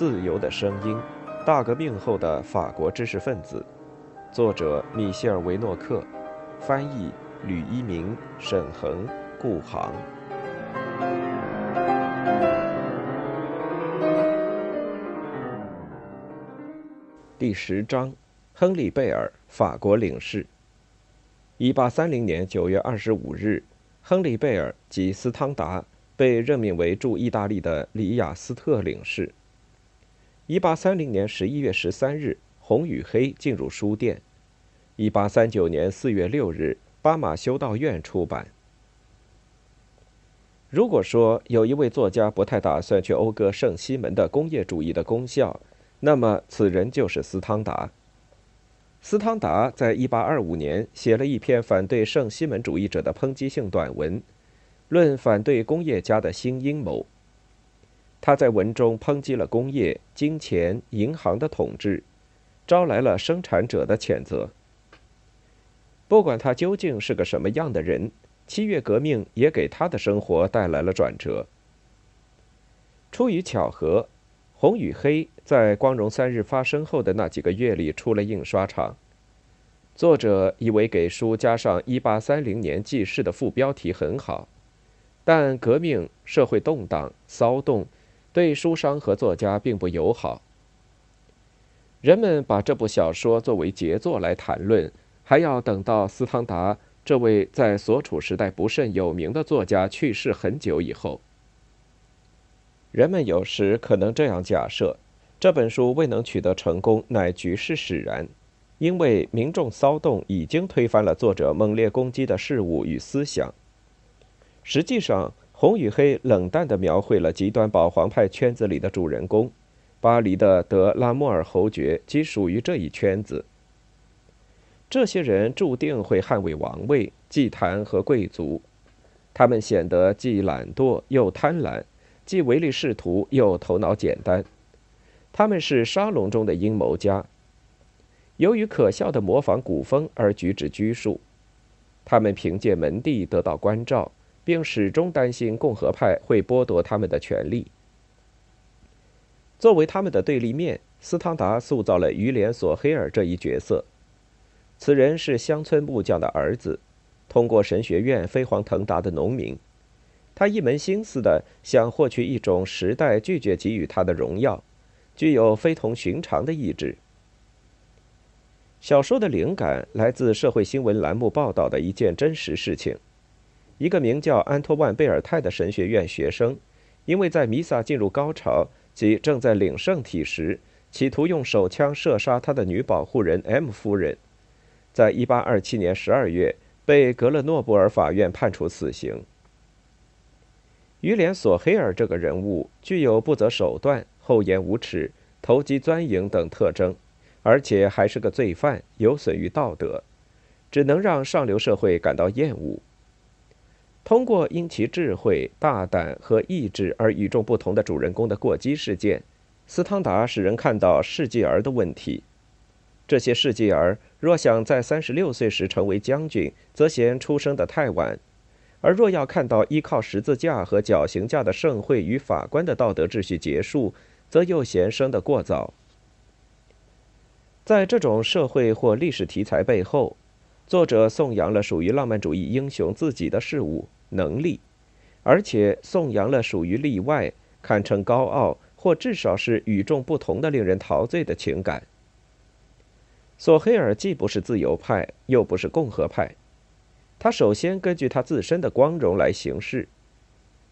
自由的声音》，大革命后的法国知识分子，作者米歇尔·维诺克，翻译吕一鸣、沈恒、顾航。第十章，亨利·贝尔，法国领事。一八三零年九月二十五日，亨利·贝尔及斯汤达被任命为驻意大利的里雅斯特领事。一八三零年十一月十三日，红与黑进入书店。一八三九年四月六日，巴马修道院出版。如果说有一位作家不太打算去讴歌圣西门的工业主义的功效，那么，此人就是斯汤达。斯汤达在1825年写了一篇反对圣西门主义者的抨击性短文，论反对工业家的新阴谋。他在文中抨击了工业、金钱、银行的统治，招来了生产者的谴责。不管他究竟是个什么样的人，七月革命也给他的生活带来了转折。出于巧合。《红与黑》在光荣三日发生后的那几个月里出了印刷厂。作者以为给书加上“一八三零年记事”的副标题很好，但革命、社会动荡、骚动，对书商和作家并不友好。人们把这部小说作为杰作来谈论，还要等到斯汤达这位在所处时代不甚有名的作家去世很久以后。人们有时可能这样假设：这本书未能取得成功，乃局势使然，因为民众骚动已经推翻了作者猛烈攻击的事物与思想。实际上，《红与黑》冷淡地描绘了极端保皇派圈子里的主人公，巴黎的德拉莫尔侯爵即属于这一圈子。这些人注定会捍卫王位、祭坛和贵族，他们显得既懒惰又贪婪。既唯利是图又头脑简单，他们是沙龙中的阴谋家。由于可笑的模仿古风而举止拘束，他们凭借门第得到关照，并始终担心共和派会剥夺他们的权利。作为他们的对立面，斯汤达塑造了于连·索黑尔这一角色。此人是乡村木匠的儿子，通过神学院飞黄腾达的农民。他一门心思的想获取一种时代拒绝给予他的荣耀，具有非同寻常的意志。小说的灵感来自社会新闻栏目报道的一件真实事情：一个名叫安托万·贝尔泰的神学院学生，因为在弥撒进入高潮即正在领圣体时，企图用手枪射杀他的女保护人 M 夫人，在1827年12月被格勒诺布尔法院判处死刑。于连·索黑尔这个人物具有不择手段、厚颜无耻、投机钻营等特征，而且还是个罪犯，有损于道德，只能让上流社会感到厌恶。通过因其智慧、大胆和意志而与众不同的主人公的过激事件，斯汤达使人看到世纪儿的问题。这些世纪儿若想在三十六岁时成为将军，则嫌出生的太晚。而若要看到依靠十字架和绞刑架的盛会与法官的道德秩序结束，则又嫌生得过早。在这种社会或历史题材背后，作者颂扬了属于浪漫主义英雄自己的事物能力，而且颂扬了属于例外、堪称高傲或至少是与众不同的、令人陶醉的情感。索黑尔既不是自由派，又不是共和派。他首先根据他自身的光荣来行事，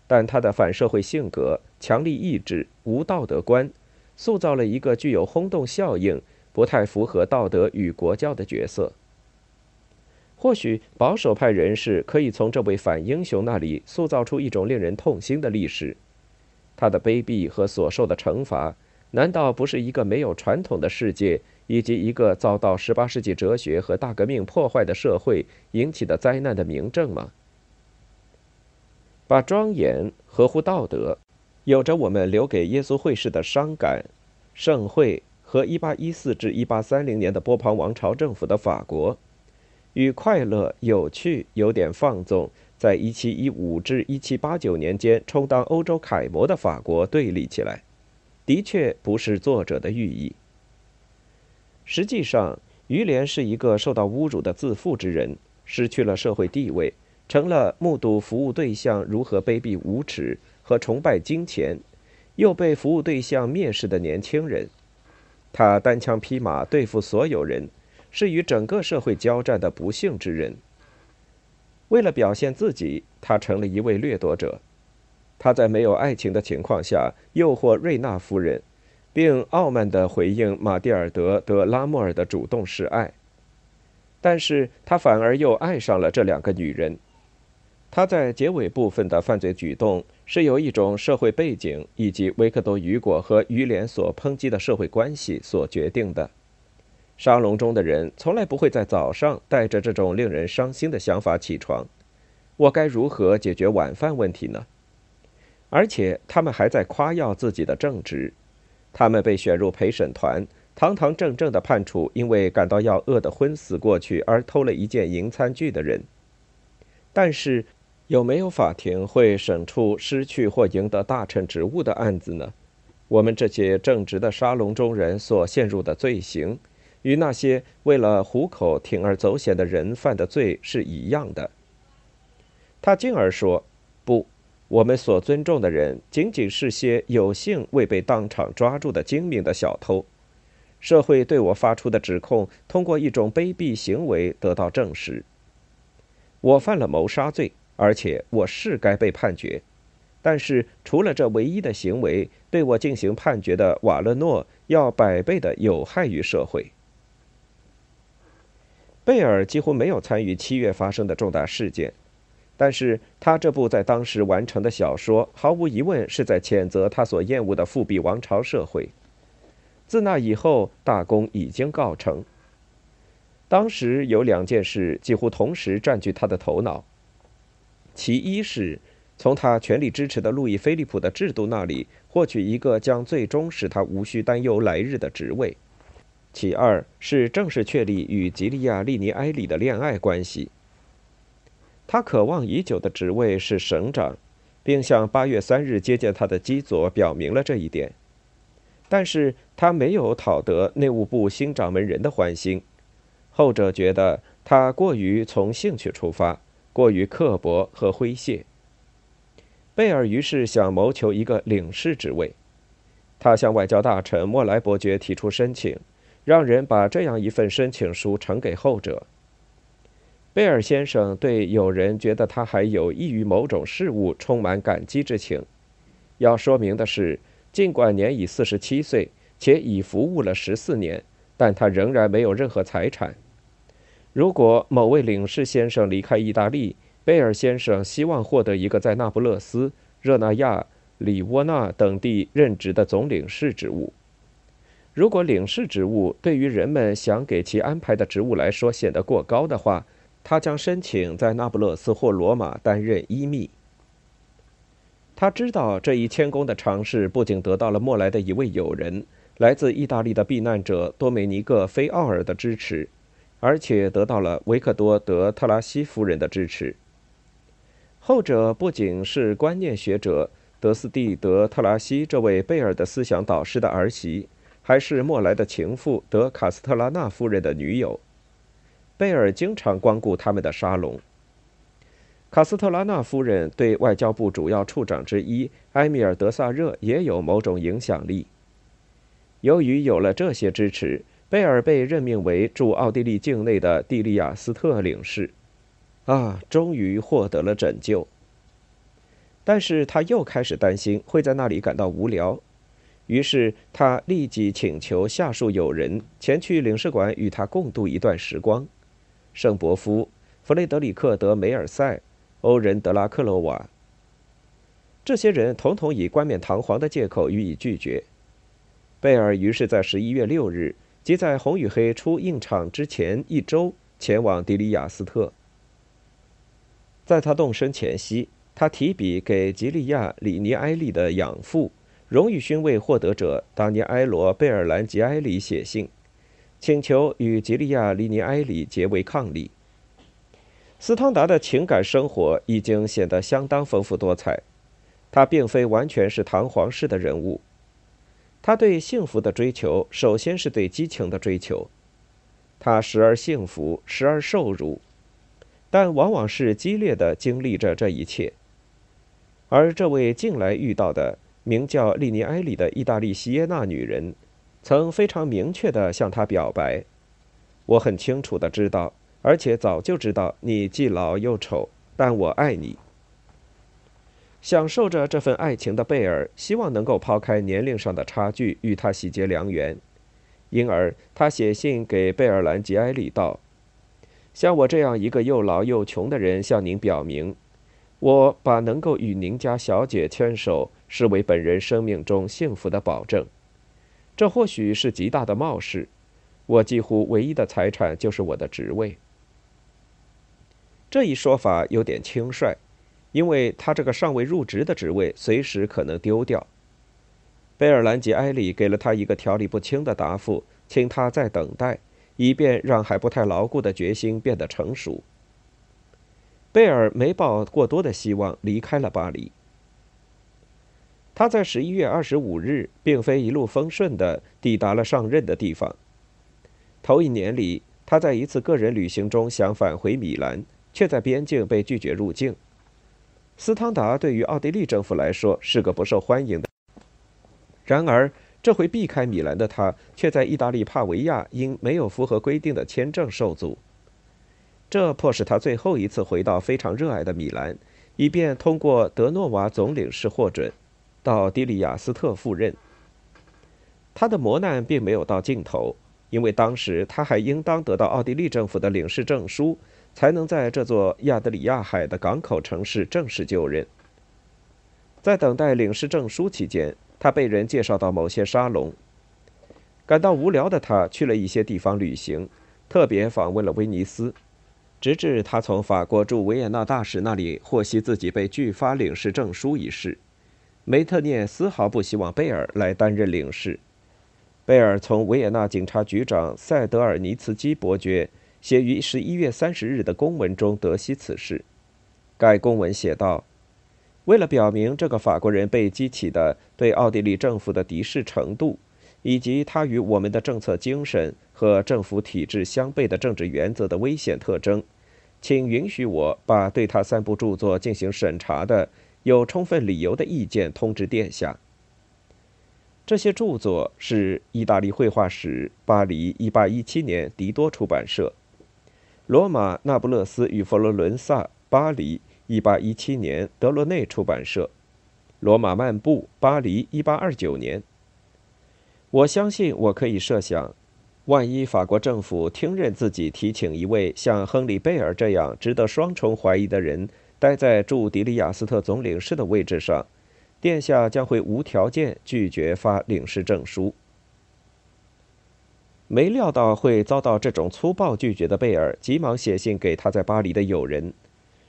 但他的反社会性格、强力意志、无道德观，塑造了一个具有轰动效应、不太符合道德与国教的角色。或许保守派人士可以从这位反英雄那里塑造出一种令人痛心的历史，他的卑鄙和所受的惩罚，难道不是一个没有传统的世界？以及一个遭到18世纪哲学和大革命破坏的社会引起的灾难的明证吗？把庄严、合乎道德、有着我们留给耶稣会士的伤感、盛会和1814至1830年的波旁王朝政府的法国，与快乐、有趣、有点放纵，在1715至1789年间充当欧洲楷模的法国对立起来。的确不是作者的寓意。实际上，于连是一个受到侮辱的自负之人，失去了社会地位，成了目睹服务对象如何卑鄙无耻和崇拜金钱，又被服务对象蔑视的年轻人。他单枪匹马对付所有人，是与整个社会交战的不幸之人。为了表现自己，他成了一位掠夺者。他在没有爱情的情况下诱惑瑞娜夫人，并傲慢地回应马蒂尔德·德拉莫尔的主动示爱。但是他反而又爱上了这两个女人。他在结尾部分的犯罪举动是由一种社会背景以及维克多·雨果和于连所抨击的社会关系所决定的。沙龙中的人从来不会在早上带着这种令人伤心的想法起床：我该如何解决晚饭问题呢？而且他们还在夸耀自己的正直。他们被选入陪审团，堂堂正正地判处因为感到要饿得昏死过去而偷了一件银餐具的人。但是。有没有法庭会审处失去或赢得大臣职务的案子呢？我们这些正直的沙龙中人所陷入的罪行，与那些为了糊口铤而走险的人犯的罪是一样的。他进而说：“不，我们所尊重的人仅仅是些有幸未被当场抓住的精明的小偷。社会对我发出的指控，通过一种卑鄙行为得到证实。我犯了谋杀罪。”而且我是该被判决，但是除了这唯一的行为，对我进行判决的瓦勒诺要百倍的有害于社会。贝尔几乎没有参与七月发生的重大事件，但是他这部在当时完成的小说，毫无疑问是在谴责他所厌恶的复辟王朝社会。自那以后，大功已经告成。当时有两件事几乎同时占据他的头脑。其一是从他全力支持的路易·菲利普的制度那里获取一个将最终使他无需担忧来日的职位；其二是正式确立与吉利亚·利尼埃里的恋爱关系。他渴望已久的职位是省长，并向八月三日接见他的基佐表明了这一点。但是他没有讨得内务部新掌门人的欢心，后者觉得他过于从兴趣出发。过于刻薄和诙谐。贝尔于是想谋求一个领事职位，他向外交大臣莫莱伯爵提出申请，让人把这样一份申请书呈给后者。贝尔先生对有人觉得他还有益于某种事物充满感激之情。要说明的是，尽管年已四十七岁，且已服务了十四年，但他仍然没有任何财产。如果某位领事先生离开意大利，贝尔先生希望获得一个在那不勒斯、热那亚、里沃纳等地任职的总领事职务。如果领事职务对于人们想给其安排的职务来说显得过高的话，他将申请在那不勒斯或罗马担任医秘。他知道这一谦恭的尝试不仅得到了莫莱的一位友人，来自意大利的避难者多美尼各·菲奥尔的支持。而且得到了维克多·德特拉西夫人的支持。后者不仅是观念学者德斯蒂德特拉西这位贝尔的思想导师的儿媳，还是莫莱的情妇德卡斯特拉纳夫人的女友。贝尔经常光顾他们的沙龙。卡斯特拉纳夫人对外交部主要处长之一埃米尔·德萨热也有某种影响力。由于有了这些支持。贝尔被任命为驻奥地利境内的蒂利亚斯特领事，啊，终于获得了拯救。但是他又开始担心会在那里感到无聊，于是他立即请求下属友人前去领事馆与他共度一段时光：圣伯夫、弗雷德里克·德梅尔塞、欧仁·德拉克罗瓦。这些人统统以冠冕堂皇的借口予以拒绝。贝尔于是在十一月六日。即在《红与黑》出映场之前一周，前往迪里亚斯特。在他动身前夕，他提笔给吉利亚·里尼埃利的养父、荣誉勋位获得者达尼埃罗·贝尔兰吉埃里写信，请求与吉利亚·里尼埃里结为伉俪。斯汤达的情感生活已经显得相当丰富多彩，他并非完全是堂皇式的人物。他对幸福的追求，首先是对激情的追求。他时而幸福，时而受辱，但往往是激烈的经历着这一切。而这位近来遇到的名叫利尼埃里的意大利西耶纳女人，曾非常明确地向他表白：“我很清楚地知道，而且早就知道你既老又丑，但我爱你。”享受着这份爱情的贝尔，希望能够抛开年龄上的差距，与他喜结良缘。因而，他写信给贝尔兰吉埃里道：“像我这样一个又老又穷的人，向您表明，我把能够与您家小姐牵手视为本人生命中幸福的保证。这或许是极大的冒失。我几乎唯一的财产就是我的职位。这一说法有点轻率，因为他这个尚未入职的职位随时可能丢掉。”贝尔兰吉埃里给了他一个条理不清的答复，请他再等待，以便让还不太牢固的决心变得成熟。贝尔没抱过多的希望，离开了巴黎。他在十一月二十五日，并非一路风顺的抵达了上任的地方。头一年里，他在一次个人旅行中想返回米兰，却在边境被拒绝入境。斯汤达对于奥地利政府来说是个不受欢迎的。然而，这回避开米兰的他，却在意大利帕维亚因没有符合规定的签证受阻。这迫使他最后一次回到非常热爱的米兰，以便通过德诺瓦总领事获准，到迪里亚斯特赴任。他的磨难并没有到尽头，因为当时他还应当得到奥地利政府的领事证书，才能在这座亚德里亚海的港口城市正式就任。在等待领事证书期间，他被人介绍到某些沙龙，感到无聊的他去了一些地方旅行，特别访问了威尼斯，直至他从法国驻维也纳大使那里获悉自己被拒发领事证书一事。梅特涅丝毫不希望贝尔来担任领事。贝尔从维也纳警察局长塞德尔尼茨基伯爵写于十一月三十日的公文中得悉此事。该公文写道。为了表明这个法国人被激起的对奥地利政府的敌视程度，以及他与我们的政策精神和政府体制相悖的政治原则的危险特征，请允许我把对他三部著作进行审查的有充分理由的意见通知殿下。这些著作是意大利绘画史，巴黎，1817年，迪多出版社；罗马，那不勒斯与佛罗伦萨，巴黎。一八一七年，德罗内出版社，《罗马漫步》，巴黎，一八二九年。我相信我可以设想，万一法国政府听任自己提请一位像亨利·贝尔这样值得双重怀疑的人待在驻迪里亚斯特总领事的位置上，殿下将会无条件拒绝发领事证书。没料到会遭到这种粗暴拒绝的贝尔，急忙写信给他在巴黎的友人。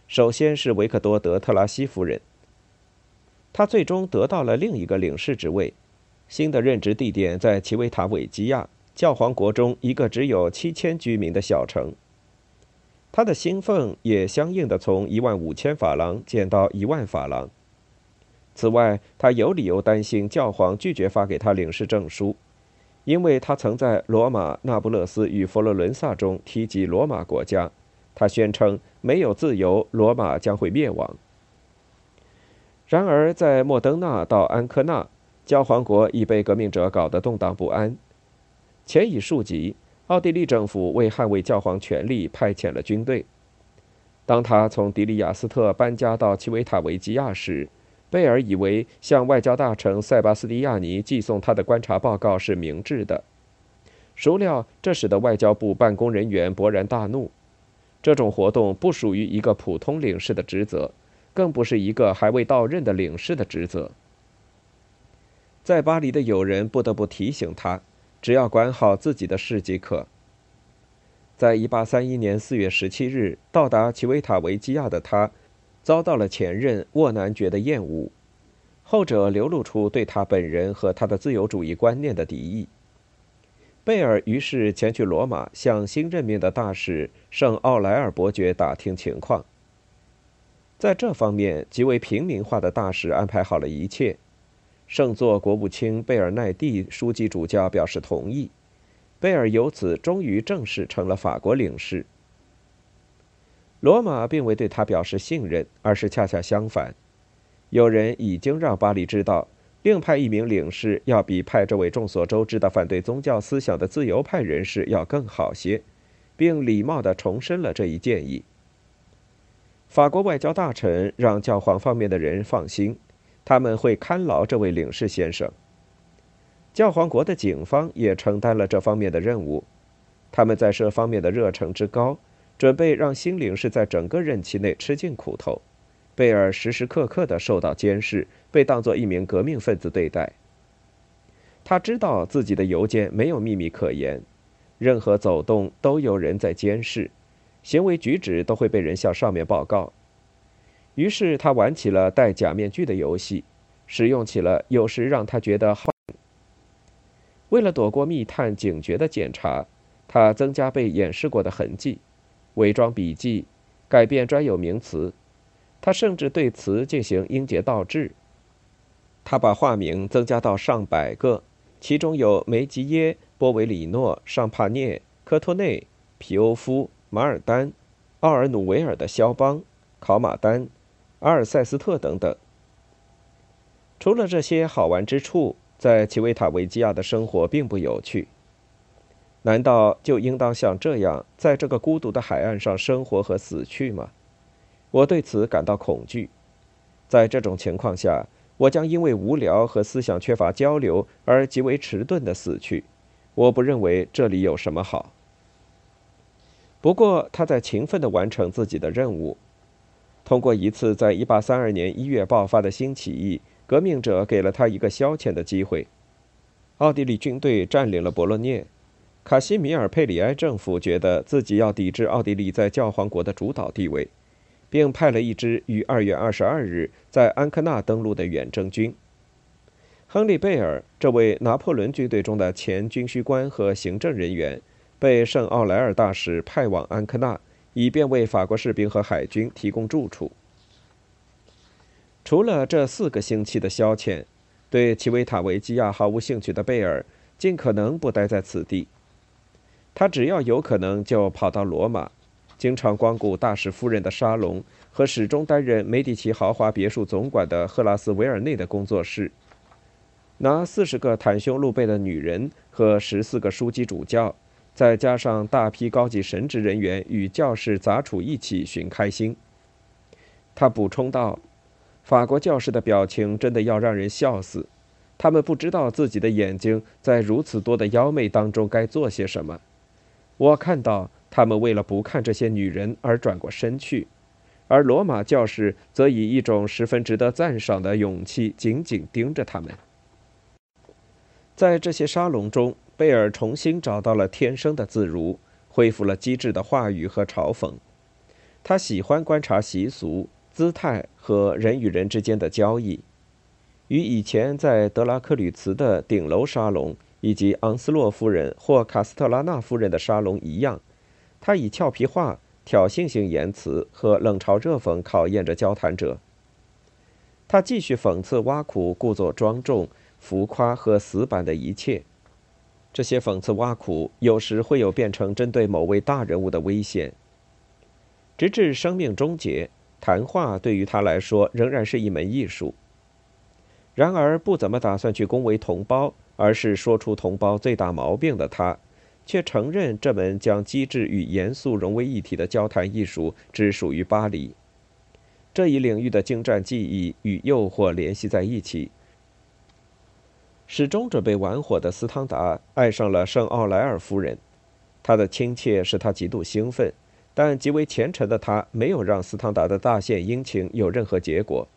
首先是维克多·德特拉西夫人，他最终得到了另一个领事职位，新的任职地点在奇维塔韦基亚，教皇国中一个只有七千居民的小城。他的薪俸也相应的从一万五千法郎减到一万法郎。此外，他有理由担心教皇拒绝发给他领事证书，因为他曾在罗马、那不勒斯与佛罗伦萨中提及罗马国家。他宣称，没有自由，罗马将会灭亡。然而，在莫登纳到安科纳，教皇国已被革命者搞得动荡不安。前已数集，奥地利政府为捍卫教皇权力，派遣了军队。当他从迪里亚斯特搬家到奇维塔维基亚时，贝尔以为向外交大臣塞巴斯蒂亚尼寄送他的观察报告是明智的，孰料这使得外交部办公人员勃然大怒。这种活动不属于一个普通领事的职责，更不是一个还未到任的领事的职责。在巴黎的友人不得不提醒他，只要管好自己的事即可。在1831年4月17日到达奇维塔维基亚的他，遭到了前任沃南爵的厌恶，后者流露出对他本人和他的自由主义观念的敌意。贝尔于是前去罗马，向新任命的大使圣奥莱尔伯爵打听情况。在这方面极为平民化的大使安排好了一切。圣座国务卿贝尔奈蒂书记主教表示同意，贝尔由此终于正式成了法国领事。罗马并未对他表示信任，而是恰恰相反。有人已经让巴黎知道，另派一名领事要比派这位众所周知的反对宗教思想的自由派人士要更好些，并礼貌地重申了这一建议。法国外交大臣让教皇方面的人放心，他们会看牢这位领事先生。教皇国的警方也承担了这方面的任务，他们在这方面的热诚之高。准备让新领事在整个任期内吃尽苦头，贝尔时时刻刻地受到监视，被当作一名革命分子对待。他知道自己的邮件没有秘密可言，任何走动都有人在监视，行为举止都会被人向上面报告。于是他玩起了戴假面具的游戏，使用起了有时让他觉得好。为了躲过密探警觉的检查，他增加被掩饰过的痕迹。伪装笔记，改变专有名词，他甚至对词进行音节倒置。他把化名增加到上百个，其中有梅吉耶、波维里诺、尚帕涅、科托内、皮欧夫、马尔丹、奥尔努维尔的肖邦、考马丹、阿尔塞斯特等等。除了这些好玩之处，在奇维塔维基亚的生活并不有趣。难道就应当像这样，在这个孤独的海岸上生活和死去吗？我对此感到恐惧。在这种情况下，我将因为无聊和思想缺乏交流而极为迟钝的死去。我不认为这里有什么好。不过，他在勤奋地完成自己的任务。通过一次在1832年1月爆发的新起义，革命者给了他一个消遣的机会。奥地利军队占领了博洛涅。卡西米尔·佩里埃政府觉得自己要抵制奥地利在教皇国的主导地位，并派了一支于2月22日在安科纳登陆的远征军。亨利·贝尔这位拿破仑军队中的前军需官和行政人员，被圣奥莱尔大使派往安科纳，以便为法国士兵和海军提供住处。除了这四个星期的消遣，对奇维塔维基亚毫无兴趣的贝尔，尽可能不待在此地。他只要有可能就跑到罗马，经常光顾大使夫人的沙龙和始终担任梅迪奇豪华别墅总管的赫拉斯维尔内的工作室，拿四十个袒胸露背的女人和十四个枢机主教，再加上大批高级神职人员与教士杂处一起寻开心。他补充道：“法国教士的表情真的要让人笑死，他们不知道自己的眼睛在如此多的妖媚当中该做些什么。”我看到他们为了不看这些女人而转过身去，而罗马教士则以一种十分值得赞赏的勇气紧紧盯着他们。在这些沙龙中，贝尔重新找到了天生的自如，恢复了机智的话语和嘲讽。他喜欢观察习俗、姿态和人与人之间的交易，与以前在德拉克吕茨的顶楼沙龙。以及昂斯洛夫人或卡斯特拉纳夫人的沙龙一样，他以俏皮话、挑衅性言辞和冷嘲热讽考验着交谈者。他继续讽刺、挖苦、故作庄重、浮夸和死板的一切。这些讽刺、挖苦有时会有变成针对某位大人物的危险。直至生命终结，谈话对于他来说仍然是一门艺术。然而，不怎么打算去恭维同胞。而是说出同胞最大毛病的他，却承认这门将机智与严肃融为一体的交谈艺术只属于巴黎。这一领域的精湛技艺与诱惑联系在一起。始终准备玩火的斯汤达爱上了圣奥莱尔夫人，他的亲切使他极度兴奋，但极为虔诚的他没有让斯汤达的大献殷勤有任何结果。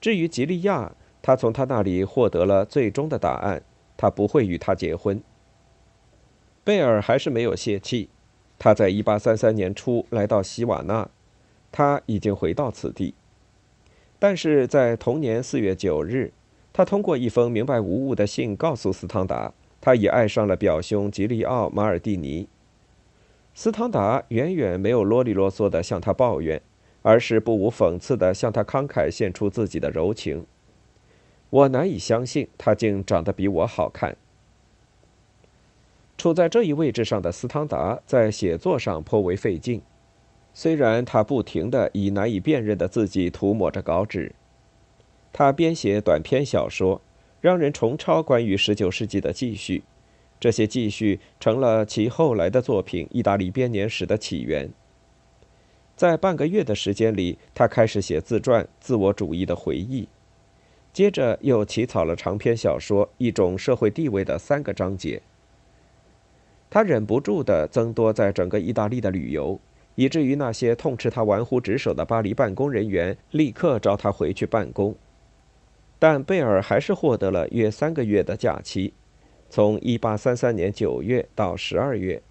至于吉利亚，他从他那里获得了最终的答案：他不会与他结婚。贝尔还是没有泄气。他在1833年初来到希瓦纳，他已经回到此地。但是在同年4月9日，他通过一封明白无误的信告诉斯汤达，他已爱上了表兄吉利奥·马尔蒂尼。斯汤达远远没有啰里啰嗦地向他抱怨，而是不无讽刺地向他慷慨献出自己的柔情。我难以相信他竟长得比我好看。处在这一位置上的斯汤达在写作上颇为费劲，虽然他不停地以难以辨认的字迹涂抹着稿纸。他编写短篇小说，让人重抄关于19世纪的记叙，这些记叙成了其后来的作品《意大利编年史》的起源。在半个月的时间里，他开始写自传、自我主义的回忆，接着又起草了长篇小说《一种社会地位》的三个章节。他忍不住地增多在整个意大利的旅游，以至于那些痛斥他玩忽职守的巴黎办公人员立刻召他回去办公。但贝尔还是获得了约三个月的假期，从1833年9月到12月。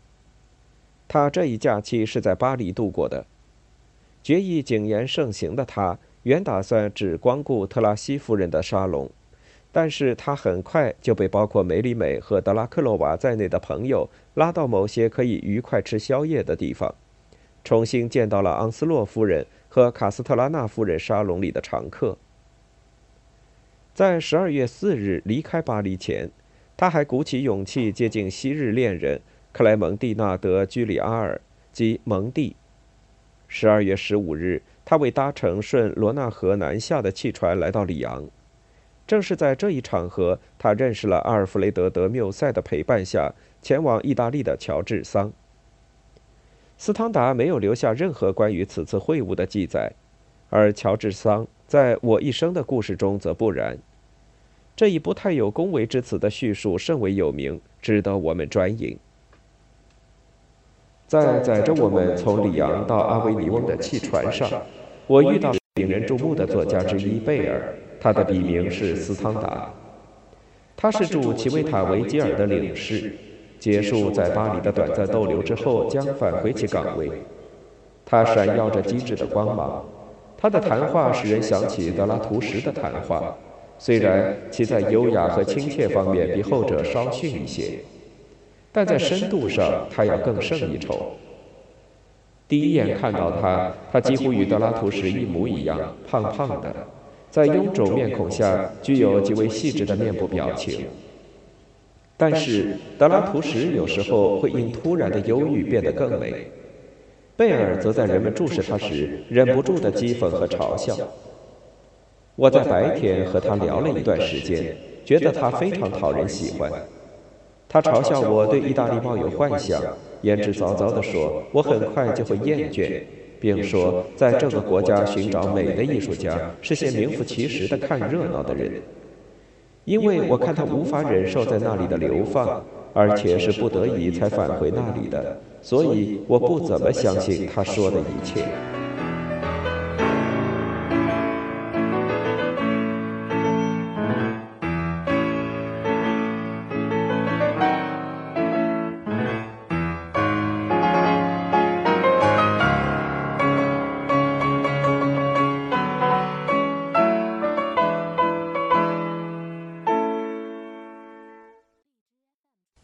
他这一假期是在巴黎度过的。决意谨言慎行的他，原打算只光顾特拉西夫人的沙龙，但是他很快就被包括梅里美和德拉克洛瓦在内的朋友拉到某些可以愉快吃宵夜的地方，重新见到了昂斯洛夫人和卡斯特拉纳夫人沙龙里的常客。在十二月四日离开巴黎前，他还鼓起勇气接近昔日恋人克莱蒙蒂娜·德·居里阿尔及蒙蒂。十二月十五日，他为搭乘顺罗纳河南下的汽船来到里昂。正是在这一场合，他认识了阿尔弗雷德·德缪塞的陪伴下前往意大利的乔治桑。斯汤达没有留下任何关于此次会晤的记载，而乔治桑。在我一生的故事中则不然，这一不太有恭维之词的叙述甚为有名，值得我们专引。在载着我们从里昂到阿维尼翁的汽船上，我遇到引人注目的作家之一贝尔，他的笔名是斯汤达，他是驻奇维塔维吉尔的领事，结束在巴黎的短暂逗留之后，将返回其岗位。他闪耀着机智的光芒。他的谈话使人想起德拉图什的谈话，虽然其在优雅和亲切方面比后者稍逊一些，但在深度上他要更胜一筹。第一眼看到他，他几乎与德拉图什一模一样，胖胖的，在臃肿面孔下具有极为细致的面部表情。但是德拉图什有时候会因突然的忧郁变得更美。贝尔则在人们注视他时忍不住的讥讽和嘲笑。我在白天和他聊了一段时间，觉得他非常讨人喜欢。他嘲笑我对意大利抱有幻想，言之凿凿地说我很快就会厌倦，并说在这个国家寻找美的艺术家是些名副其实的看热闹的人，因为我看他无法忍受在那里的流放，而且是不得已才返回那里的。所以我不怎么相信他说的一切。